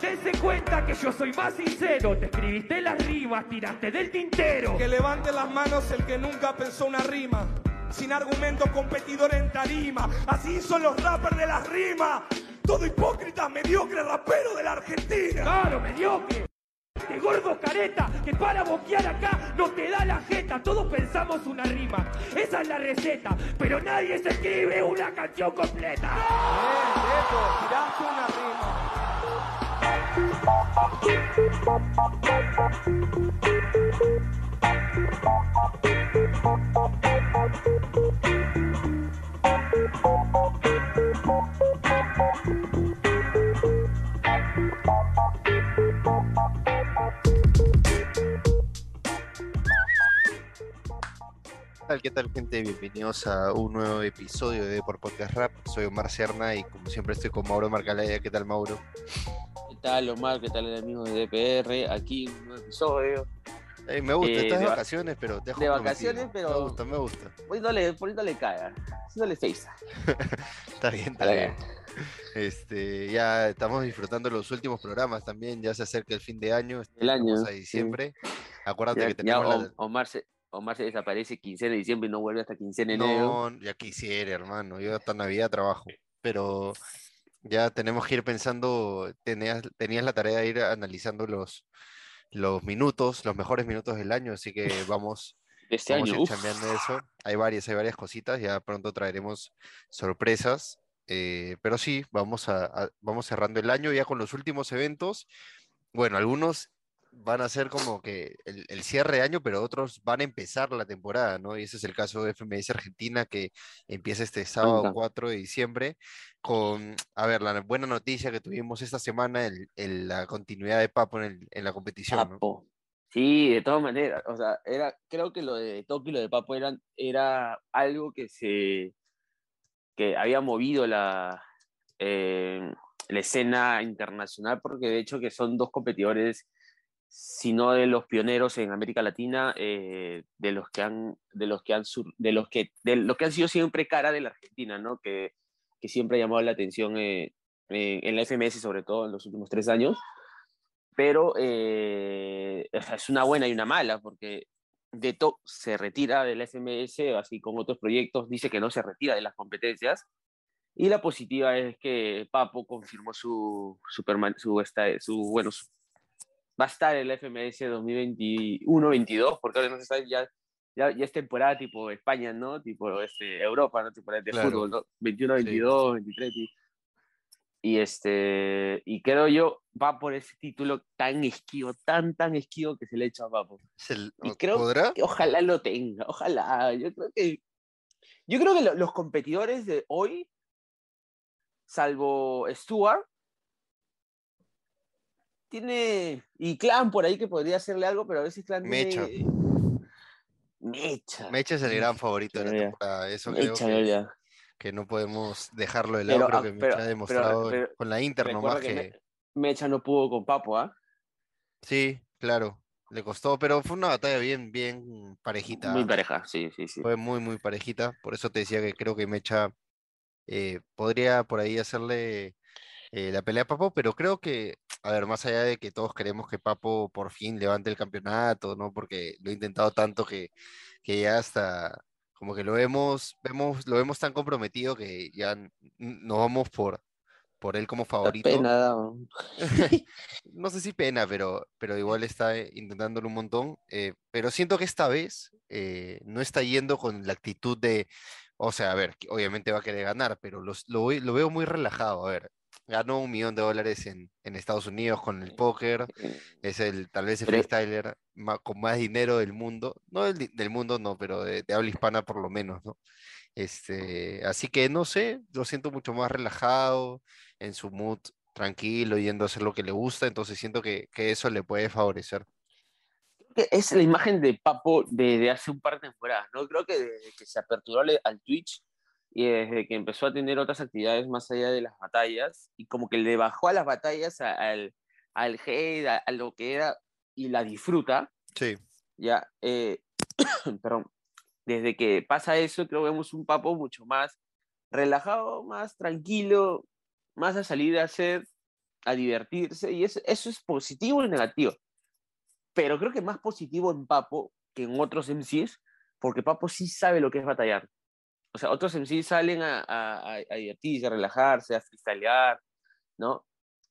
Dense cuenta que yo soy más sincero. Te escribiste las rimas, tiraste del tintero. Que levante las manos el que nunca pensó una rima. Sin argumentos competidor en tarima. Así son los rappers de las rimas. Todo hipócrita, mediocre rapero de la Argentina. Claro, mediocre. De gordo careta que para boquear acá no te da la jeta. Todos pensamos una rima, esa es la receta. Pero nadie se escribe una canción completa. Bien, Beto, tiraste una rima. ¿Qué tal, gente? Bienvenidos a un nuevo episodio de Por Podcast Rap. Soy Omar Serna y como siempre estoy con Mauro Marcalaya. ¿Qué tal, Mauro? ¿Qué tal, Omar? ¿Qué tal, amigos de DPR? Aquí un nuevo episodio. Me gusta, Eh, estás de, de va- vacaciones, pero te de vacaciones, pero- Me gusta, me gusta. Poniéndole, poniéndole cara, haciéndole face. Está bien, está la bien. Este, ya estamos disfrutando los últimos programas también. Ya se acerca el fin de año. El año, a sí. diciembre. Acuérdate Ya, que ya tenemos la- Om- Omar, se, Omar se desaparece quincena de diciembre y no vuelve hasta quincena de enero. No, ya quisiera, hermano. Yo hasta Navidad trabajo. Pero ya tenemos que ir pensando. Tenías, tenías la tarea de ir analizando los, los minutos, los mejores minutos del año. Así que vamos, de este vamos año. eso. Hay varias, hay varias cositas. Ya pronto traeremos sorpresas. eh, pero sí, vamos a, a- vamos cerrando el año ya con los últimos eventos. Bueno, algunos van a ser como que el, el cierre de año, pero otros van a empezar la temporada, ¿no? Y ese es el caso de FMS Argentina, que empieza este sábado Anda. 4 de diciembre, con, a ver, la buena noticia que tuvimos esta semana, el, el- la continuidad de Papo en, la competición, ¿no? Papo. Sí, de todas maneras. O sea, era, creo que lo de Toki y lo de Papo eran, era algo que se que había movido la, eh, la escena internacional, porque de hecho que son dos competidores, si no de los pioneros en América Latina, eh, de los que han, de los que han de los que, de los que han sido siempre cara de la Argentina, ¿no? Que, que siempre ha llamado la atención eh, en la FMS, sobre todo en los últimos tres años pero eh, es una buena y una mala, porque De Top se retira del FMS, así con otros proyectos, dice que no se retira de las competencias, y la positiva es que Papo confirmó su, su, su, esta- su bueno, va a estar el FMS 2021-22, porque ahora no se sabe, ya, ya, ya es temporada tipo España, ¿no? Tipo este, Europa, ¿no? Temporada de Claro. fútbol, ¿no? 21-22, 23, y- y este y creo yo va por ese título tan esquivo, tan tan esquivo que se le echa a Papo. Y creo ¿Podrá? que ojalá lo tenga, ojalá. Yo creo que yo creo que lo- los competidores de hoy, salvo Stuart, tiene y Clan por ahí que podría hacerle algo, pero a veces Clan Mecha. tiene Mecha. Mecha es el gran favorito de la temporada. Eso creo que, no podemos dejarlo de lado. Pero, Creo ah, que Mecha pero- ha demostrado pero con la Inter nomás que que... Me- Mecha no pudo con Papo, ¿ah? Sí, claro, le costó, pero fue una batalla bien, bien parejita. Muy pareja, sí, sí, sí. Fue muy, muy parejita. Por eso te decía que creo que Mecha eh, podría por ahí hacerle eh, la pelea a Papo, pero creo que, a ver, más allá de que todos queremos que Papo por fin levante el campeonato, ¿no? Porque lo he intentado tanto que, que ya hasta como que lo vemos, vemos, lo vemos tan comprometido que ya nos vamos por, por él como favorito. pena, da- No sé si pena, pero, pero igual está eh, intentándolo un montón. eh, pero siento que esta vez eh, no está yendo con la actitud de, o sea, a ver, obviamente va a querer ganar, pero los- lo, lo veo muy relajado. A ver, ganó un millón de dólares en, en Estados Unidos con el póker, es el tal vez el freestyler ma- con más dinero del mundo, no del, del mundo, no, pero de, de habla hispana por lo menos, ¿no? Este, así que no sé, lo siento mucho más relajado, en su mood tranquilo, yendo a hacer lo que le gusta, entonces siento que, que eso le puede favorecer. que es la imagen de Papo desde hace un par de temporadas, ¿no? Creo que desde que se aperturó al Twitch y desde que empezó a tener otras actividades más allá de las batallas y como que le bajó a las batallas a- al, al hate, a, a lo que era y la disfruta, Sí, ya, eh, perdón, desde que pasa eso creo que vemos un Papo mucho más relajado, más tranquilo, más a salir a hacer a divertirse, y eso, eso es positivo y negativo. Pero creo que más positivo en Papo que en otros MCs, porque Papo sí sabe lo que es batallar. O sea, otros MCs salen a, a, a divertirse, a relajarse, a freestylear, ¿no?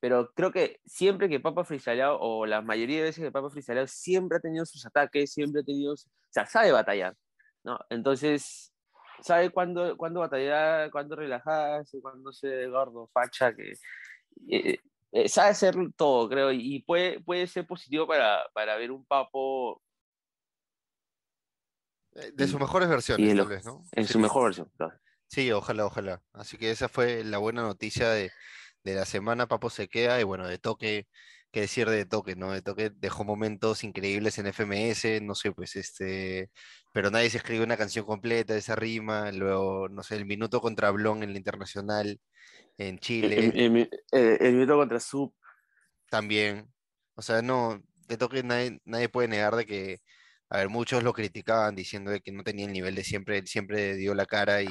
Pero creo que siempre que Papo ha freestyleado, o la mayoría de veces que Papo ha freestyleado, siempre ha tenido sus ataques, siempre ha tenido, o sea, sabe batallar, ¿no? Entonces, sabe cuándo, cuándo batallar, cuándo relajarse, cuándo ser gordo, facha, que eh, eh, sabe hacer todo, creo, y puede, puede ser positivo para, para ver un Papo de sus mejores versiones, lo, tal vez, ¿no? En Sí. su mejor versión, claro. Sí, ojalá, ojalá. Así que esa fue la buena noticia de, de la semana. Papo se queda y bueno, de toque, qué decir de toque, ¿no? De toque dejó momentos increíbles en FMS, no sé, pues este, pero nadie se escribe una canción completa de esa rima. Luego, no sé, el minuto contra Blon en la internacional en El, Chile el, el, el- el minuto contra Sub, también. O sea, no, de toque nadie, nadie puede negar de que, a ver, muchos lo criticaban diciendo de que no tenía el nivel de siempre, él siempre dio la cara y,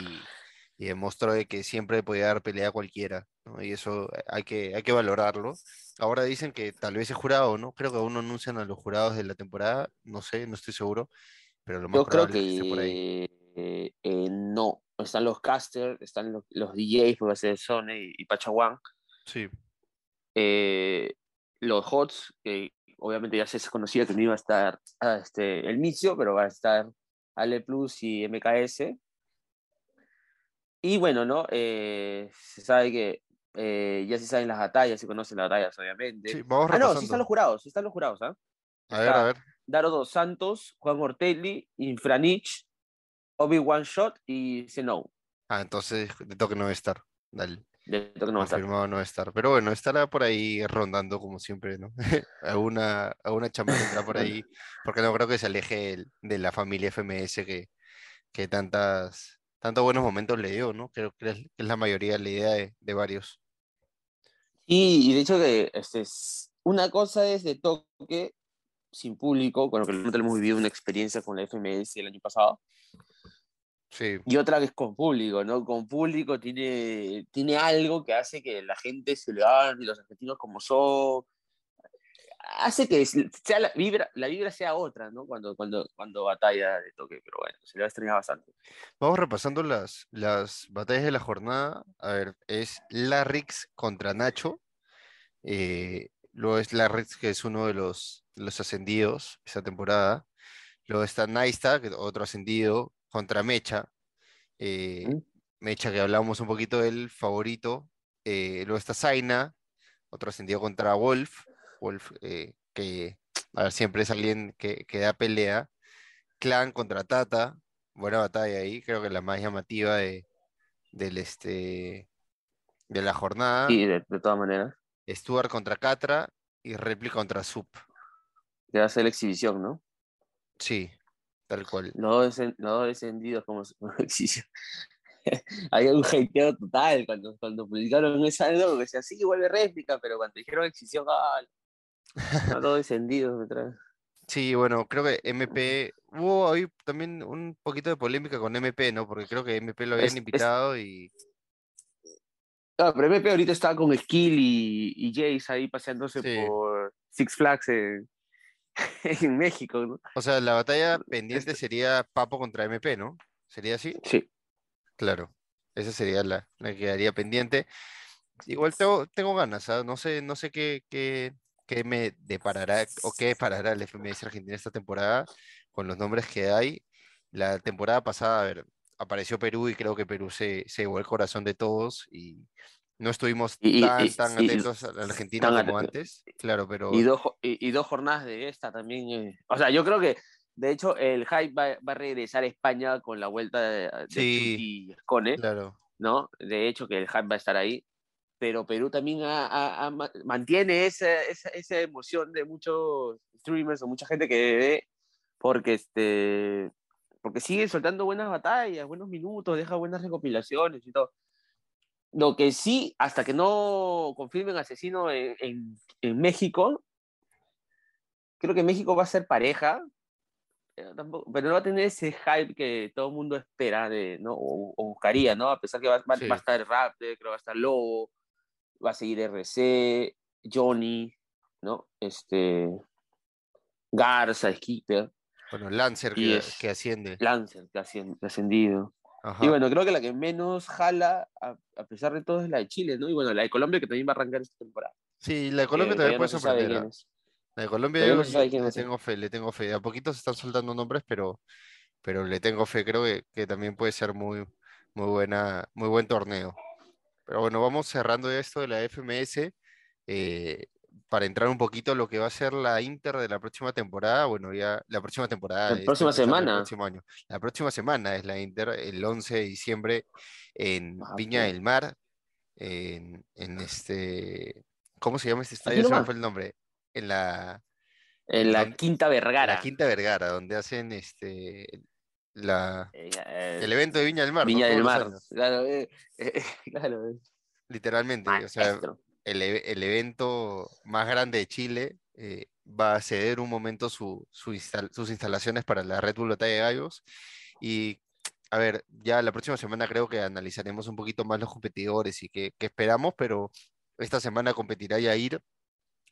y demostró de que siempre podía dar pelea a cualquiera, ¿no? Y eso hay que, hay que valorarlo. Ahora dicen que tal vez es jurado, ¿no? Creo que aún no anuncian a los jurados de la temporada, no sé, no estoy seguro, pero lo más yo creo es que esté por ahí. eh, eh, no. Están los casters, están los, los DJs, porque ser Sony y, y Pachawán. Sí, eh, los HOTS, que obviamente ya se conocía que no iba a estar ah, este, el Micio, pero va a estar Ale Plus y MKS. Y bueno, ¿no? Eh, se sabe que eh, ya se saben las batallas, se conocen las batallas, obviamente. sí, vamos ah, no, sí están los jurados, sí están los jurados, ¿ah? A ver, a ver. Daro dos Santos, Juan Ortelli, Infranich, Obi One Shot y Zenou. Ah, entonces de toque no va a estar. Dale. De toque no va a estar. No a estar. Pero bueno, estará por ahí rondando como siempre, ¿no? alguna, alguna chamba tendrá por ahí. Porque no creo que se aleje el- de la familia FMS que, que tantas, tantos buenos momentos le dio, ¿no? Creo que es, que es la mayoría la idea de, de varios. Y, y de hecho que este, es- una cosa es de toque sin público, con lo que nosotros hemos vivido una experiencia con la FMS el año pasado, Sí, y otra que es con público, ¿no? Con público tiene, tiene algo que hace que la gente se levante, y los argentinos como son, hace que sea la, vibra, la vibra sea otra, ¿no? Cuando, cuando, cuando batalla de toque, pero bueno, se le va a extrañar bastante. Vamos repasando las, las batallas de la jornada. A ver, es Larrix contra Nacho. eh, luego es Larrix, que es uno de los, los ascendidos esta temporada. Luego está Naista, que otro ascendido, contra Mecha. eh, ¿Mm? Mecha, que hablamos un poquito del favorito. eh, luego está Zaina, otro ascendido contra Wolf. Wolf, eh, que a ver, siempre es alguien que, que da pelea. Clan contra Tata, buena batalla ahí, creo que la más llamativa de, del este, de la jornada. Y de, de todas maneras, Stuart contra Catra y Repli contra Sup. que va a ser la exhibición, ¿no? Sí, tal cual. Los dos descendidos como, como exhibición. Había un hateo total cuando, cuando publicaron esa no, que decía, sí, vuelve réplica, pero cuando dijeron exhibición, ¡ah! No, todos descendidos me trae. Sí, bueno, creo que MP, hubo ahí también un poquito de polémica con MP, ¿no? Porque creo que MP lo habían Es- es- invitado y Ah, pero MP ahorita está con Skill y, y Jace ahí paseándose Sí. por Six Flags en, en México, ¿no? O sea, la batalla pendiente sería Papo contra MP, ¿no? ¿Sería así? Sí. Claro, esa sería la, la que quedaría pendiente. Igual tengo, tengo ganas, ¿ah? No sé, no sé qué, qué, qué me deparará o qué deparará el FMS Argentina esta temporada con los nombres que hay. La temporada pasada, a ver, apareció Perú y creo que Perú se, se llevó el corazón de todos y no estuvimos Y- tan, y- tan y- atentos a la Argentina como antes. Claro, pero Y dos, y, dos jornadas de esta también. eh. O sea, yo creo que, de hecho, el hype va, va a regresar a España con la vuelta de, de Sí. Scone, claro. ¿no? De hecho, que el hype va a estar ahí. Pero Perú también ha- ha- ha ma- mantiene esa, esa, esa emoción de muchos streamers o mucha gente que ve, porque, este, porque sigue soltando buenas batallas, buenos minutos, deja buenas recopilaciones y todo. Lo que sí, hasta que no confirmen asesino en, en, en México, creo que México va a ser pareja, pero, tampoco, pero no va a tener ese hype que todo el mundo espera de, ¿no? o, o buscaría, ¿no? A pesar que va, va- Sí. va a estar Raptor, creo que va a estar Lobo, va a seguir RC, Johnny, ¿no? Este, Garza, Skipper, Bueno, Lancer que, es- que asciende. Lancer, que ha ascendido. Ajá. Y bueno, creo que la que menos jala, a, a pesar de todo, es la de Chile, ¿no? Y bueno, la de Colombia que también va a arrancar esta temporada. Sí, la de Colombia que también puede no sorprender. ¿ah? La de Colombia yo, no le a ser. tengo fe, le tengo fe. A poquito se están soltando nombres, pero, pero le tengo fe. Creo que, que también puede ser muy, muy buena, muy buen torneo. Pero bueno, vamos cerrando esto de la FMS. eh, para entrar un poquito lo que va a ser la Inter de la próxima temporada. Bueno, ya la próxima temporada. La próxima en el semana. próximo año. La próxima semana es la Inter, el 11 de diciembre en Ah, Viña del Mar. En, en este. ¿Cómo se llama este estadio? Se me fue el nombre. En la. En la. Quinta En Vergara. la Quinta Vergara, donde hacen este la, Eh, eh, el evento de Viña del Mar. Viña del Mar. Claro, eh, eh, claro. literalmente. O sea, Maestro. El, e- el evento más grande de Chile eh, va a ceder un momento sus instalaciones para la Red Bull de Gallos. Y a ver, ya la próxima semana creo que analizaremos un poquito más los competidores y qué esperamos, pero esta semana competirá Yair,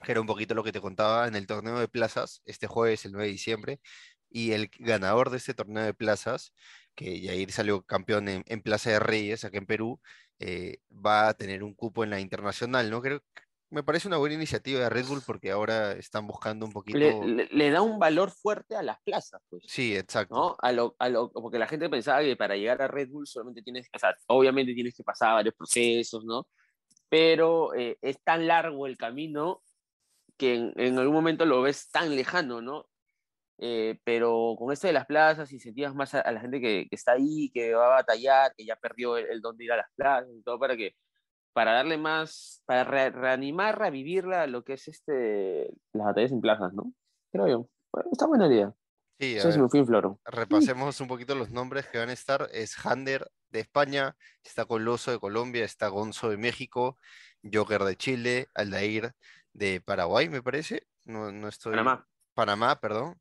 que era un poquito lo que te contaba en el torneo de plazas, este jueves, el 9 de diciembre, y el ganador de este torneo de plazas, que Yair salió campeón en, en Plaza de Reyes, acá en Perú, eh, va a tener un cupo en la internacional, ¿no? Creo me parece una buena iniciativa de Red Bull porque ahora están buscando un poquito... Le, le- le da un valor fuerte a las plazas, pues. Sí, exacto. ¿no? A lo, a lo, porque la gente pensaba que para llegar a Red Bull solamente tienes, o sea, obviamente tienes que pasar varios procesos, ¿no? Pero eh, es tan largo el camino que en, en algún momento lo ves tan lejano, ¿no? Eh, pero con esto de las plazas, incentivas más a, a la gente que, que está ahí, que va a batallar, que ya perdió el, el don de ir a las plazas y todo para que para darle más, para re- reanimar, revivir la- lo que es este, las batallas en plazas, ¿no? Creo yo. Bueno, está buena idea. Sí, a Eso ver, me fui en floro. repasemos un poquito los nombres que van a estar. Es Hander de España, está Coloso de Colombia, está Gonzo de México, Joker de Chile, Aldair de Paraguay, me parece. No, no estoy... Panamá. Panamá, perdón.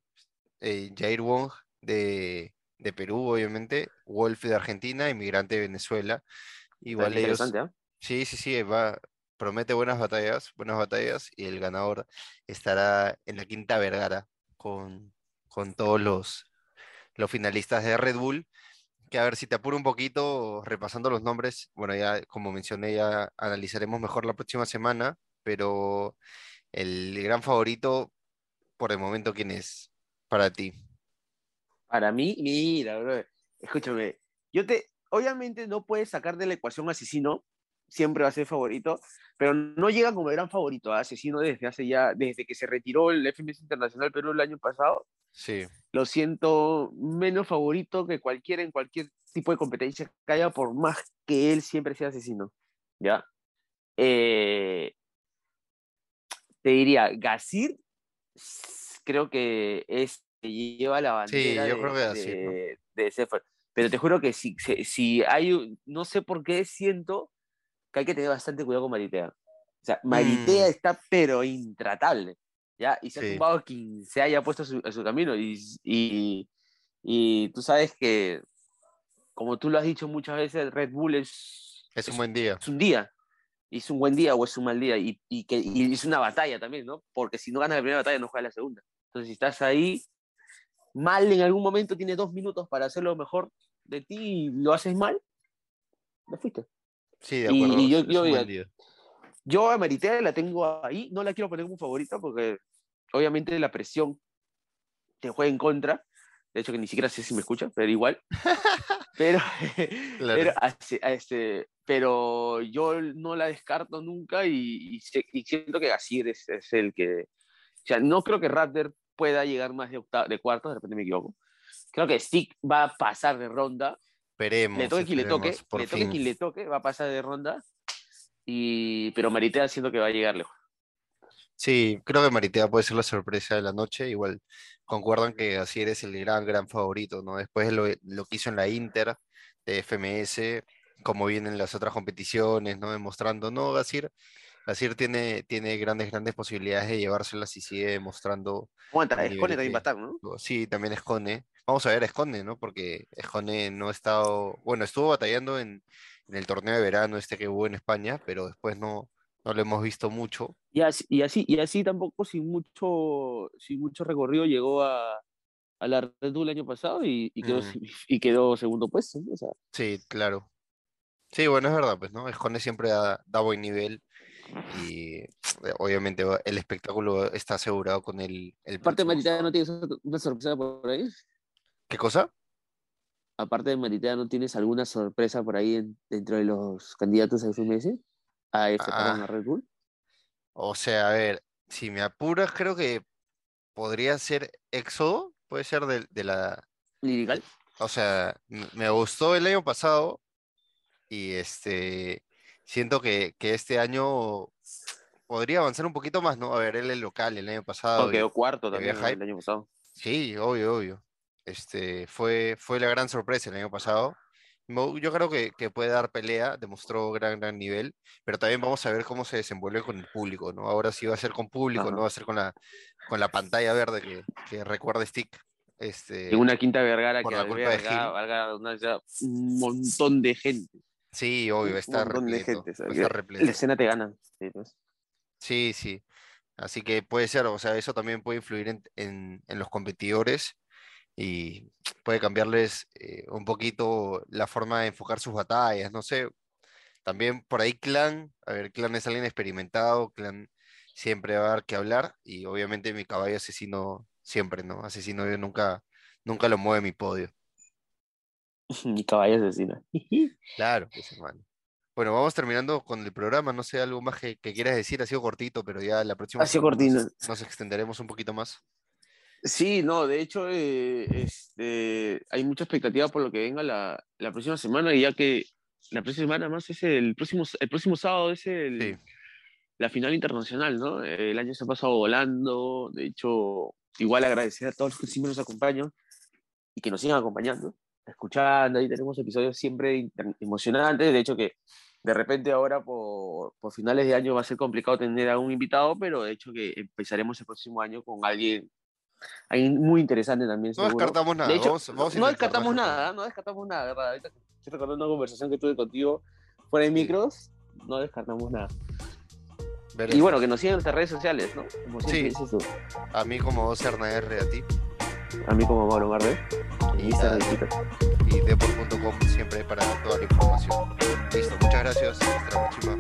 Eh, Jair Wong de, de Perú, obviamente. Wolf de Argentina, Inmigrante de Venezuela. Igual ellos... interesante, ¿ah? Sí, sí, sí, va, promete buenas batallas, buenas batallas, y el ganador estará en la Quinta Vergara con, con todos los, los finalistas de Red Bull. Que a ver si te apuro un poquito, repasando los nombres, bueno, ya como mencioné, ya analizaremos mejor la próxima semana, pero el gran favorito, por el momento, ¿quién es para ti? Para mí, mira, bro, escúchame, yo te, obviamente no puedes sacar de la ecuación asesino, siempre va a ser favorito, pero no llega como gran favorito a asesino desde hace ya, desde que se retiró el FMS Internacional Perú el año pasado, Sí, lo siento menos favorito que cualquiera en cualquier tipo de competencia que haya, por más que él siempre sea asesino, ¿ya? Eh, te diría, Gasir creo que es que lleva la Sí, bandera de, que. Pero te juro que si, si, hay, no sé por qué siento que hay que tener bastante cuidado con Maritea. O sea, Maritea Mm. está pero intratable, ¿ya? Y se ha tumbado quien se haya puesto a su, a su camino. Y, y, y tú sabes que, como tú lo has dicho muchas veces, Red Bull es, es un buen día. es un día. Es un buen día o es un mal día. Y, y, que, y es una batalla también, ¿no? Porque si no ganas la primera batalla, no juegas la segunda. Entonces, si estás ahí, mal en algún momento, tienes dos minutos para hacer lo mejor de ti y lo haces mal, te fuiste. Sí, de Y- acuerdo, y yo- es yo diga- día. Yo a Maritea la tengo ahí, no la quiero poner como favorita porque obviamente la presión te juega en contra. De hecho, que ni siquiera sé si me escucha, pero igual. pero, pero, así- este, pero yo no la descarto nunca y, y y siento que Gasir es, es el que. O sea, no creo que Raptor pueda llegar más de, de cuartos, de repente me equivoco. Creo que Stick va a pasar de ronda Esperemos, le toque quien le toque, le toque quien le toque, va a pasar de ronda. Y, pero Maritea siento que va a llegar lejos. Sí, creo que Maritea puede ser la sorpresa de la noche. Igual concuerdan que Asier es el gran, gran favorito, ¿no? Después de lo, lo que hizo en la Inter de FMS, como vienen las otras competiciones, ¿no? Demostrando, no, Gasir, Gasir tiene, tiene grandes, grandes posibilidades de llevárselas y sigue demostrando. Aguanta, Escone también va a estar, ¿no? Sí, también Escone. Vamos a ver a Escone, ¿no? Porque Escone no ha estado, bueno, estuvo batallando en, en el torneo de verano este que hubo en España, pero después no, no lo hemos visto mucho. Y así, y así, y así tampoco sin mucho, sin mucho recorrido llegó a, a la Red Bull el año pasado y, y quedó, Mm. y quedó segundo puesto. ¿no? O sea, Sí, claro. Sí, bueno, es verdad, pues, ¿no? Escone siempre da, da buen nivel y eh, obviamente el espectáculo está asegurado con el, el aparte de sábado. ¿no tienes una sorpresa por ahí? ¿Qué cosa? Aparte de Maritea, ¿no tienes alguna sorpresa por ahí en- dentro de los candidatos a FMS? A F, perdón, Ah. a Red Bull. O sea, a ver, si me apuras, creo que podría ser Éxodo, puede ser de, de la... Lirical. O sea, me gustó el año pasado y este, siento que, que este año podría avanzar un poquito más, ¿no? A ver, él es local el año pasado. No, y- quedó cuarto y también el año pasado. Sí, obvio, obvio. Este, fue, fue la gran sorpresa el año pasado. Yo creo que, que puede dar pelea, demostró gran, gran nivel, pero también vamos a ver cómo se desenvuelve con el público, ¿no? Ahora sí va a ser con público, Ajá. no va a ser con la, con la pantalla verde que, que recuerda Stick. Este, En una quinta Vergara que la culpa de alberga, valga la redundancia, un montón de gente. Sí, obvio, de repleto, gente. o sea, la escena te gana. sí, pues. Sí, sí. Así que puede ser, o sea, eso también puede influir en, en- en los competidores y puede cambiarles eh, un poquito la forma de enfocar sus batallas, no sé. También por ahí Clan, a ver, Clan es alguien experimentado, Clan siempre va a dar que hablar y obviamente mi caballo asesino siempre, ¿no? Asesino yo nunca, nunca lo mueve mi podio. Mi caballo asesino. Claro, pues hermano. Bueno, vamos terminando con el programa, no sé, algo más que, que quieras decir, ha sido cortito, pero ya la próxima Ha sido semana nos- cortito. nos extenderemos un poquito más. Sí, no, de hecho, eh, este, hay mucha expectativa por lo que venga la, la próxima semana, y ya que la próxima semana más es el próximo, el próximo sábado es el, Sí. la final internacional, ¿no? El año se ha pasado volando, de hecho, igual agradecer a todos los que siempre nos acompañan y que nos sigan acompañando, escuchando, ahí tenemos episodios siempre emocionantes, de hecho que de repente ahora por, por finales de año va a ser complicado tener a un invitado, pero de hecho que empezaremos el próximo año con alguien, alguien muy interesante también. No seguro. descartamos nada. De hecho, vamos, vamos a no descartamos nada, no descartamos nada, ¿verdad? Ahorita estoy recordando una conversación que tuve contigo fuera de micros, no descartamos nada. Y Veremos. bueno, que nos sigan en nuestras redes sociales, ¿no? Como Sí. A mí como Serna R, a ti. A mí como Mauro Garde. Y, Instagram, Twitter. y deport.com siempre para toda la información. Listo, muchas gracias. Hasta la próxima.